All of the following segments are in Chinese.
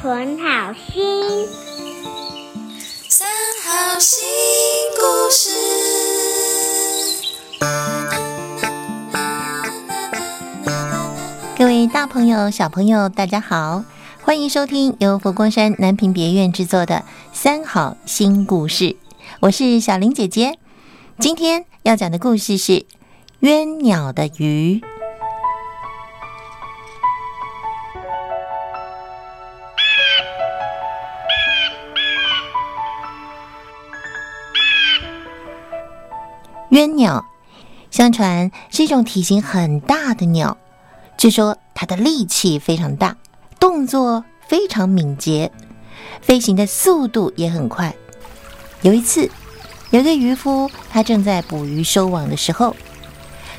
存好心。三好新故事。各位大朋友、小朋友，大家好，欢迎收听由佛光山南屏别院制作的《三好新故事》，我是小玲姐姐。今天要讲的故事是《鸳鸟的鱼》。鸳鸟，相传是一种体型很大的鸟，据说它的力气非常大，动作非常敏捷，飞行的速度也很快。有一次，有一个渔夫，他正在捕鱼收网的时候，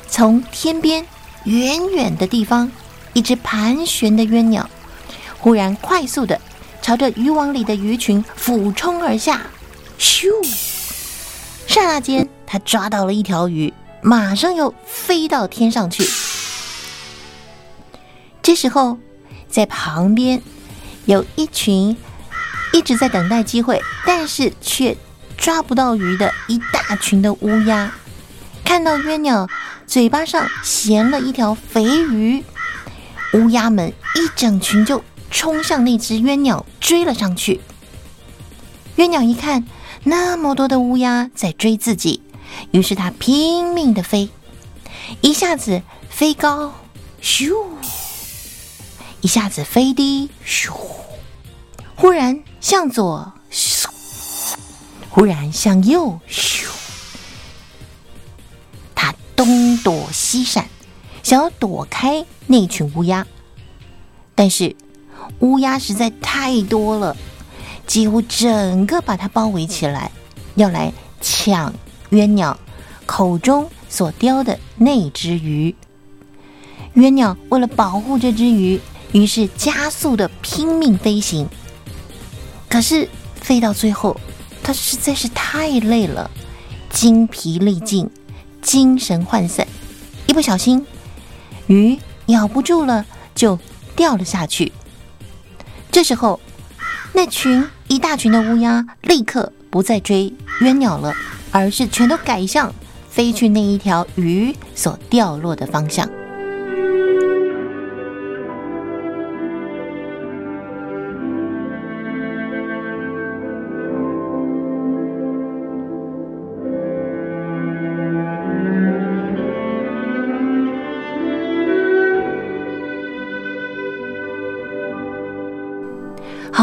从天边远远的地方，一只盘旋的鸳鸟忽然快速的朝着渔网里的鱼群俯冲而下，咻！刹那间，他抓到了一条鱼，马上又飞到天上去。这时候，在旁边有一群一直在等待机会，但是却抓不到鱼的一大群的乌鸦，看到鸳鸟嘴巴上衔了一条肥鱼，乌鸦们一整群就冲向那只鸳鸟追了上去。鸳鸟一看。那么多的乌鸦在追自己，于是它拼命的飞，一下子飞高，咻；一下子飞低，咻；忽然向左，咻；忽然向右，咻。它东躲西闪，想要躲开那群乌鸦，但是乌鸦实在太多了。几乎整个把它包围起来，要来抢鸳鸟口中所叼的那只鱼。鸳鸟为了保护这只鱼，于是加速的拼命飞行。可是飞到最后，它实在是太累了，精疲力尽，精神涣散，一不小心，鱼咬不住了，就掉了下去。这时候，那群。一大群的乌鸦立刻不再追鸳鸟了，而是全都改向飞去那一条鱼所掉落的方向。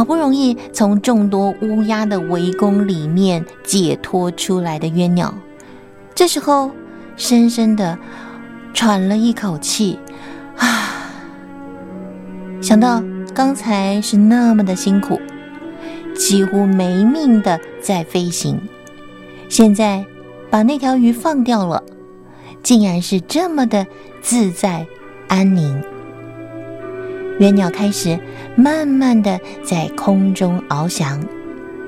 不容易从众多乌鸦的围攻里面解脱出来的鸳鸟，这时候深深的喘了一口气，啊！想到刚才是那么的辛苦，几乎没命的在飞行，现在把那条鱼放掉了，竟然是这么的自在安宁。鸳鸟开始慢慢的在空中翱翔，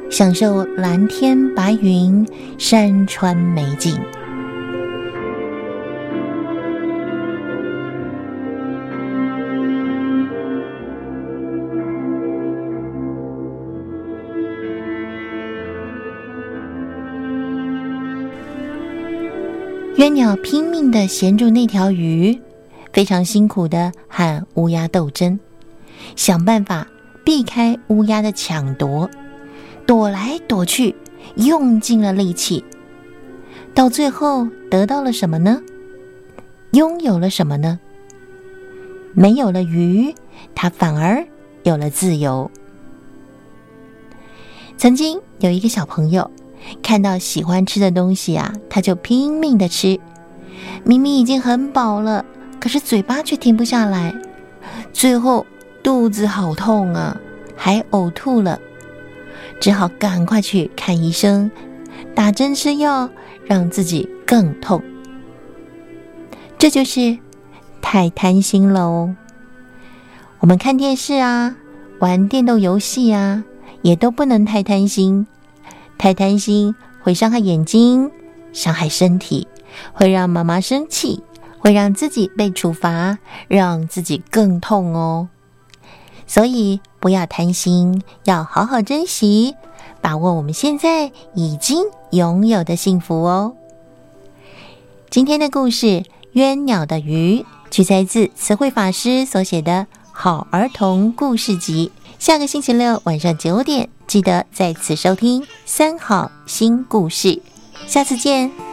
享受蓝天白云、山川美景。鸳鸟拼命的衔住那条鱼。非常辛苦的和乌鸦斗争，想办法避开乌鸦的抢夺，躲来躲去，用尽了力气。到最后得到了什么呢？拥有了什么呢？没有了鱼，它反而有了自由。曾经有一个小朋友，看到喜欢吃的东西啊，他就拼命的吃，明明已经很饱了。可是嘴巴却停不下来，最后肚子好痛啊，还呕吐了，只好赶快去看医生，打针吃药，让自己更痛。这就是太贪心了哦。我们看电视啊，玩电动游戏啊，也都不能太贪心，太贪心会伤害眼睛，伤害身体，会让妈妈生气。会让自己被处罚，让自己更痛哦。所以不要贪心，要好好珍惜，把握我们现在已经拥有的幸福哦。今天的故事《冤鸟的鱼》取材自词汇法师所写的《好儿童故事集》。下个星期六晚上九点，记得在此收听三好新故事。下次见。